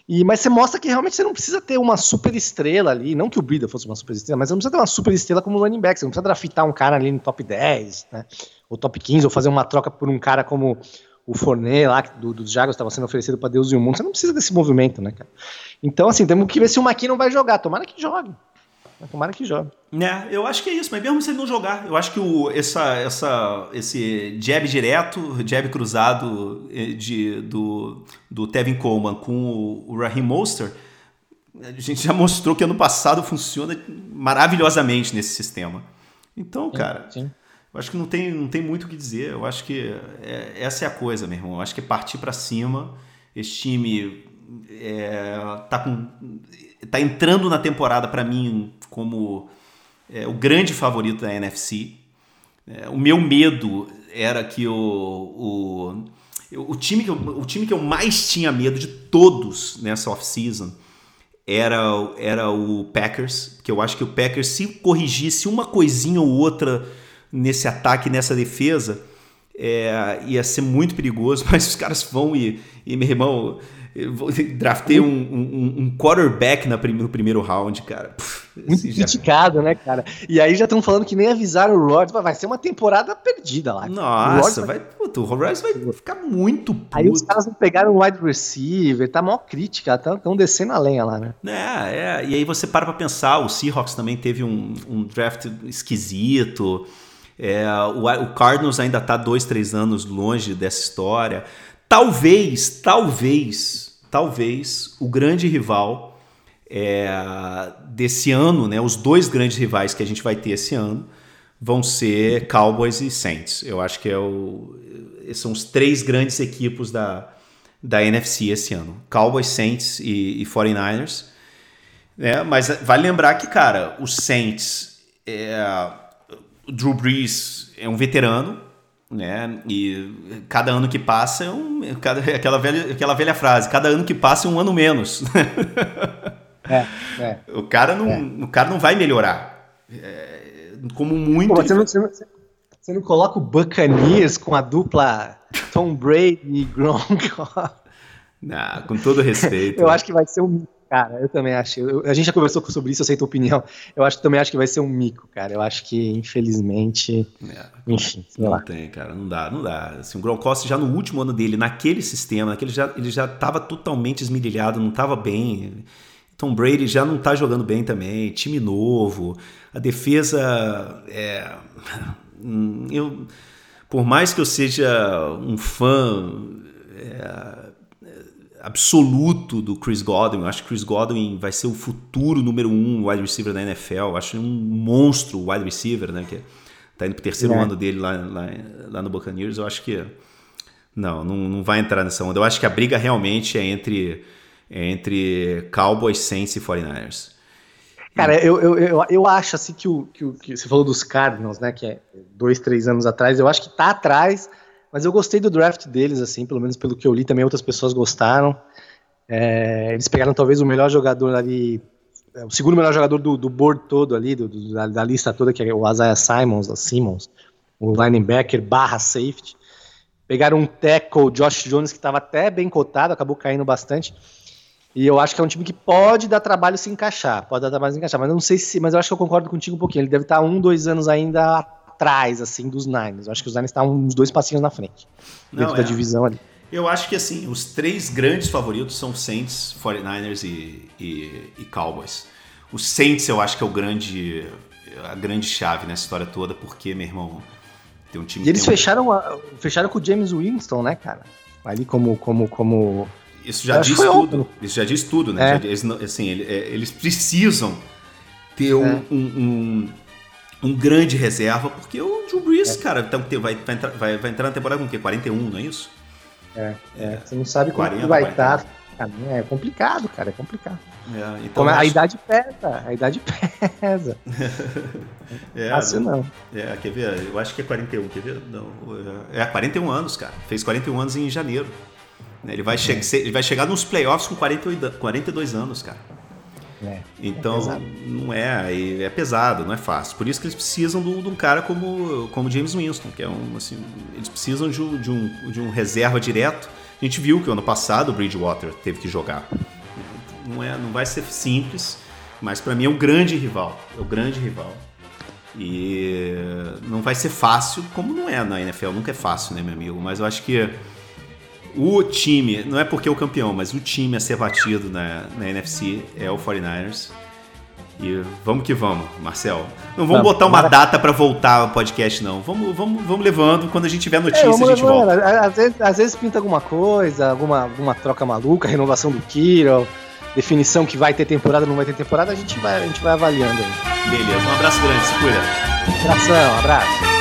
E, mas você mostra que realmente você não precisa ter uma super estrela ali, não que o Brida fosse uma super estrela, mas você não precisa ter uma super estrela como running back, você não precisa draftar um cara ali no top 10, né, ou top 15, ou fazer uma troca por um cara como o Fornet lá do, dos Jagos estava sendo oferecido para Deus e o mundo, você não precisa desse movimento, né, cara? Então, assim, temos que ver se o não vai jogar, tomara que jogue. Tomara que jogue. É, eu acho que é isso, mas mesmo se ele não jogar, eu acho que o, essa, essa, esse jab direto, jab cruzado eh, de, do, do Tevin Coleman com o, o Raheem Monster a gente já mostrou que ano passado funciona maravilhosamente nesse sistema. Então, cara, sim, sim. Eu acho que não tem, não tem muito o que dizer. Eu acho que é, essa é a coisa, meu irmão. Eu acho que é partir para cima. Esse time é, tá, com, tá entrando na temporada, para mim, como é, o grande favorito da NFC. É, o meu medo era que o, o, o, time que eu, o time que eu mais tinha medo de todos nessa off-season era, era o Packers, que eu acho que o Packers, se corrigisse uma coisinha ou outra nesse ataque, nessa defesa, é, ia ser muito perigoso, mas os caras vão e, e meu irmão, draftei um, um, um quarterback na prim, no primeiro round, cara. Muito já... criticado, né, cara? E aí já estão falando que nem avisaram o Rodgers, vai ser uma temporada perdida lá. Nossa, o vai, puto, o Rodgers vai ficar muito puto. Aí os caras não pegaram o wide receiver, tá mó crítica, estão descendo a lenha lá, né? É, é, e aí você para pra pensar, o Seahawks também teve um, um draft esquisito, é, o, o Cardinals ainda tá dois, três anos longe dessa história. Talvez, talvez, talvez o grande rival é, desse ano, né, os dois grandes rivais que a gente vai ter esse ano, vão ser Cowboys e Saints. Eu acho que é o, são os três grandes equipos da, da NFC esse ano: Cowboys, Saints e, e 49ers. É, mas vale lembrar que, cara, os Saints, é, o Drew Brees é um veterano, né? E cada ano que passa é um, cada, aquela, velha, aquela velha frase, cada ano que passa é um ano menos. É, é. O, cara não, é. o cara não vai melhorar. É, como muito. Pô, você, não, você, não, você, não, coloca o Buccaneers com a dupla Tom Brady e Gronk? Não, com todo respeito. eu acho que vai ser um Cara, eu também acho. Eu, a gente já conversou sobre isso, eu sei tua opinião. Eu acho também acho que vai ser um mico, cara. Eu acho que, infelizmente. É, enfim, não lá. tem, cara. Não dá, não dá. Assim, o Gronkowski já no último ano dele, naquele sistema, naquele já, ele já estava totalmente esmirilhado, não estava bem. Tom Brady já não está jogando bem também, time novo, a defesa é, eu, por mais que eu seja um fã é, absoluto do Chris Godwin. Eu acho que Chris Godwin vai ser o futuro número um wide receiver da NFL. Eu acho um monstro wide receiver, né? Que tá indo pro terceiro é. ano dele lá, lá, lá, no Buccaneers. Eu acho que não, não, não vai entrar nessa onda. Eu acho que a briga realmente é entre, é entre Cowboys, Saints e 49ers. Cara, eu, eu, eu, eu acho assim que o, que o que você falou dos Cardinals, né? Que é dois, três anos atrás, eu acho que tá atrás mas eu gostei do draft deles, assim, pelo menos pelo que eu li, também outras pessoas gostaram. É, eles pegaram talvez o melhor jogador ali, é, o segundo melhor jogador do, do board todo ali, do, do, da, da, lista toda, que é o Isaiah Simons, Simmons, o linebacker barra safety. Pegaram um tackle, Josh Jones, que estava até bem cotado, acabou caindo bastante. E eu acho que é um time que pode dar trabalho se encaixar, pode dar trabalho se encaixar, mas eu não sei se, mas eu acho que eu concordo contigo um pouquinho. Ele deve estar um, dois anos ainda atrás, assim, dos Niners. Eu acho que os Niners estão uns dois passinhos na frente, dentro Não, da é. divisão ali. Eu acho que, assim, os três grandes favoritos são Saints, 49ers e, e, e Cowboys. O Saints eu acho que é o grande, a grande chave nessa história toda, porque, meu irmão, tem um time... E eles um... fecharam, a, fecharam com o James Winston, né, cara? Ali como... como, como... Isso já diz tudo. Isso já diz tudo, né? É. Já, eles, assim, é, eles precisam ter um, é. um, um um grande reserva, porque o Drew Brees, é. cara, então, vai, vai, entrar, vai, vai entrar na temporada com o quê? 41, não é isso? É, é. você não sabe 40, como vai estar. Tá. É complicado, cara, é complicado. É, então Como, a acho... idade pesa, a idade pesa. é, Fácil não. É, quer ver? Eu acho que é 41, quer ver? Não, é 41 anos, cara. Fez 41 anos em janeiro. Ele vai, che é. ele vai chegar nos playoffs com 48, 42 anos, cara. É, então, é não é, é pesado, não é fácil. Por isso que eles precisam de, um cara como, como James Winston, que é um, assim, eles precisam de, de, um, de um reserva direto. A gente viu que o ano passado o Bridgewater teve que jogar. Não, é, não vai ser simples, mas para mim é um grande rival. É o grande rival. E não vai ser fácil, como não é na NFL, nunca é fácil, né, meu amigo? Mas eu acho que o time, não é porque é o campeão, mas o time a ser batido na, na NFC é o 49ers. E vamos que vamos, Marcel. Não vamos botar uma data para voltar ao podcast, não. Vamos, vamos, vamos levando. Quando a gente tiver notícia, é, a gente levando. volta. Às vezes, às vezes, pinta alguma coisa, alguma, alguma troca maluca, renovação do Kiro. definição que vai ter temporada, não vai ter temporada, a gente vai, a gente vai avaliando. Beleza, um abraço grande, se cuida. Abração, abraço.